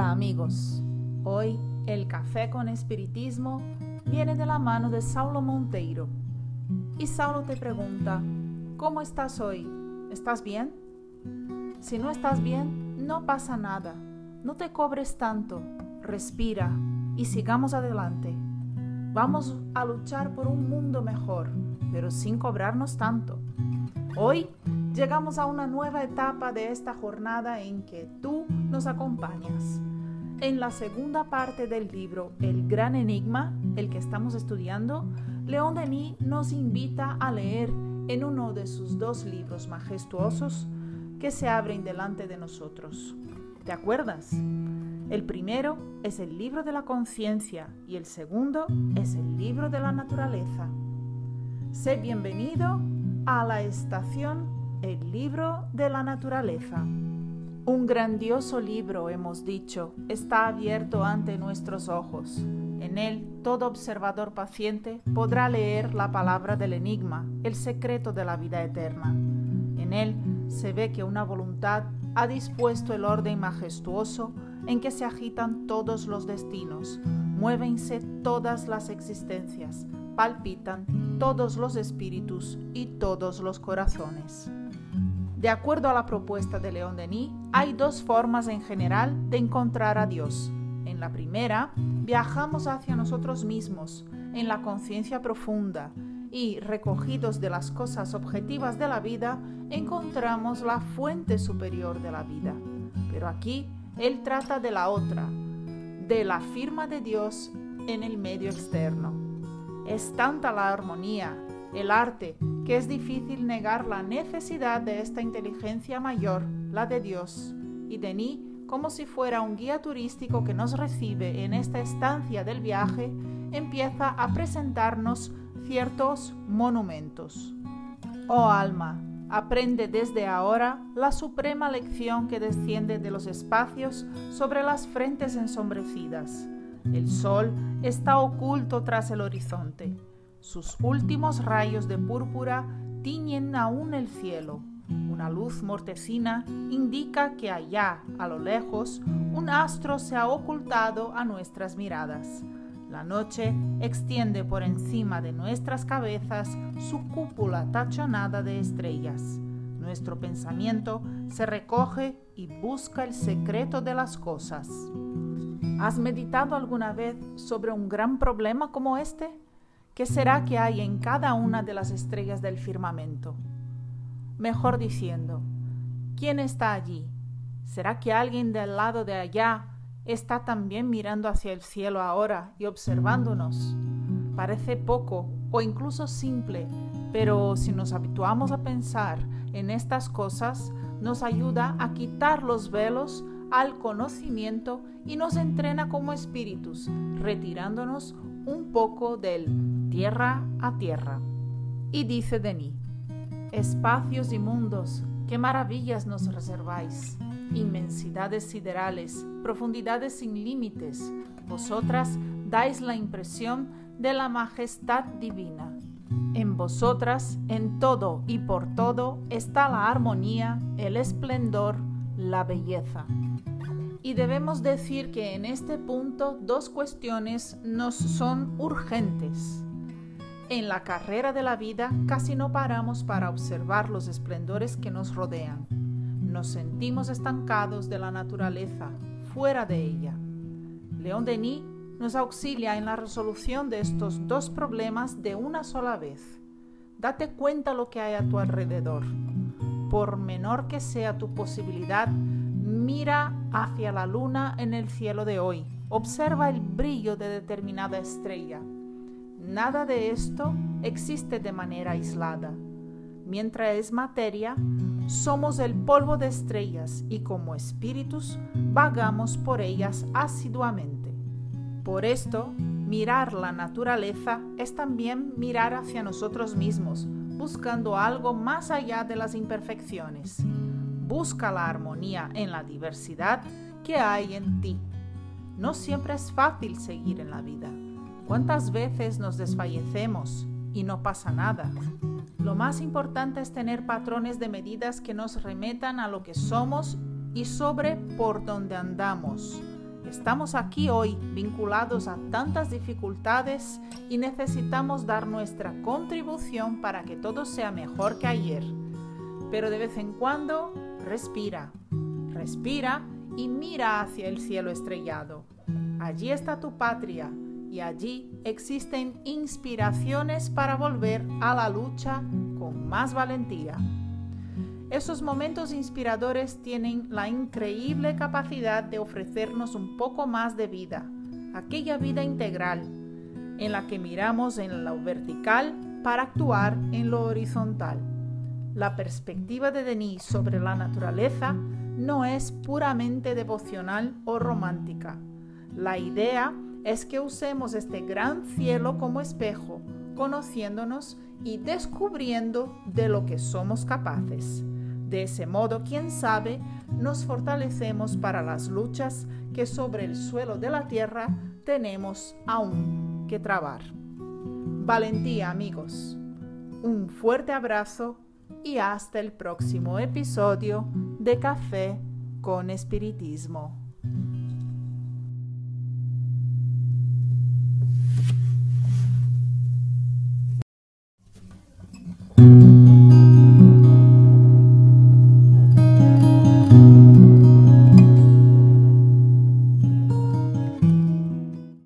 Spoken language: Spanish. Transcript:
amigos, hoy el café con espiritismo viene de la mano de Saulo Monteiro. Y Saulo te pregunta, ¿cómo estás hoy? ¿Estás bien? Si no estás bien, no pasa nada. No te cobres tanto. Respira y sigamos adelante. Vamos a luchar por un mundo mejor, pero sin cobrarnos tanto. Hoy llegamos a una nueva etapa de esta jornada en que tú nos acompañas. En la segunda parte del libro El Gran Enigma, el que estamos estudiando, León Denis nos invita a leer en uno de sus dos libros majestuosos que se abren delante de nosotros. ¿Te acuerdas? El primero es el libro de la conciencia y el segundo es el libro de la naturaleza. Sé bienvenido a la estación El libro de la naturaleza. Un grandioso libro, hemos dicho, está abierto ante nuestros ojos. En él todo observador paciente podrá leer la palabra del enigma, el secreto de la vida eterna. En él se ve que una voluntad ha dispuesto el orden majestuoso en que se agitan todos los destinos, muévense todas las existencias, palpitan todos los espíritus y todos los corazones. De acuerdo a la propuesta de León Denis, hay dos formas en general de encontrar a Dios. En la primera, viajamos hacia nosotros mismos, en la conciencia profunda, y recogidos de las cosas objetivas de la vida, encontramos la fuente superior de la vida. Pero aquí él trata de la otra, de la firma de Dios en el medio externo. Es tanta la armonía, el arte, que es difícil negar la necesidad de esta inteligencia mayor, la de Dios, y Denis, como si fuera un guía turístico que nos recibe en esta estancia del viaje, empieza a presentarnos ciertos monumentos. Oh alma, aprende desde ahora la suprema lección que desciende de los espacios sobre las frentes ensombrecidas. El sol está oculto tras el horizonte. Sus últimos rayos de púrpura tiñen aún el cielo. Una luz mortecina indica que allá, a lo lejos, un astro se ha ocultado a nuestras miradas. La noche extiende por encima de nuestras cabezas su cúpula tachonada de estrellas. Nuestro pensamiento se recoge y busca el secreto de las cosas. ¿Has meditado alguna vez sobre un gran problema como este? ¿Qué será que hay en cada una de las estrellas del firmamento? Mejor diciendo, ¿quién está allí? ¿Será que alguien del lado de allá está también mirando hacia el cielo ahora y observándonos. Parece poco o incluso simple, pero si nos habituamos a pensar en estas cosas, nos ayuda a quitar los velos al conocimiento y nos entrena como espíritus, retirándonos un poco del tierra a tierra. Y dice Denis, espacios y mundos, qué maravillas nos reserváis inmensidades siderales, profundidades sin límites, vosotras dais la impresión de la majestad divina. En vosotras, en todo y por todo, está la armonía, el esplendor, la belleza. Y debemos decir que en este punto dos cuestiones nos son urgentes. En la carrera de la vida casi no paramos para observar los esplendores que nos rodean nos sentimos estancados de la naturaleza, fuera de ella. León Denis nos auxilia en la resolución de estos dos problemas de una sola vez. Date cuenta lo que hay a tu alrededor. Por menor que sea tu posibilidad, mira hacia la luna en el cielo de hoy. Observa el brillo de determinada estrella. Nada de esto existe de manera aislada. Mientras es materia, somos el polvo de estrellas y como espíritus vagamos por ellas asiduamente. Por esto, mirar la naturaleza es también mirar hacia nosotros mismos, buscando algo más allá de las imperfecciones. Busca la armonía en la diversidad que hay en ti. No siempre es fácil seguir en la vida. ¿Cuántas veces nos desfallecemos y no pasa nada? Lo más importante es tener patrones de medidas que nos remetan a lo que somos y sobre por donde andamos. Estamos aquí hoy vinculados a tantas dificultades y necesitamos dar nuestra contribución para que todo sea mejor que ayer. Pero de vez en cuando, respira, respira y mira hacia el cielo estrellado. Allí está tu patria y allí existen inspiraciones para volver a la lucha con más valentía. Esos momentos inspiradores tienen la increíble capacidad de ofrecernos un poco más de vida, aquella vida integral, en la que miramos en lo vertical para actuar en lo horizontal. La perspectiva de Denis sobre la naturaleza no es puramente devocional o romántica. La idea es que usemos este gran cielo como espejo, conociéndonos y descubriendo de lo que somos capaces. De ese modo, quién sabe, nos fortalecemos para las luchas que sobre el suelo de la tierra tenemos aún que trabar. Valentía, amigos. Un fuerte abrazo y hasta el próximo episodio de Café con Espiritismo. Mm-hmm.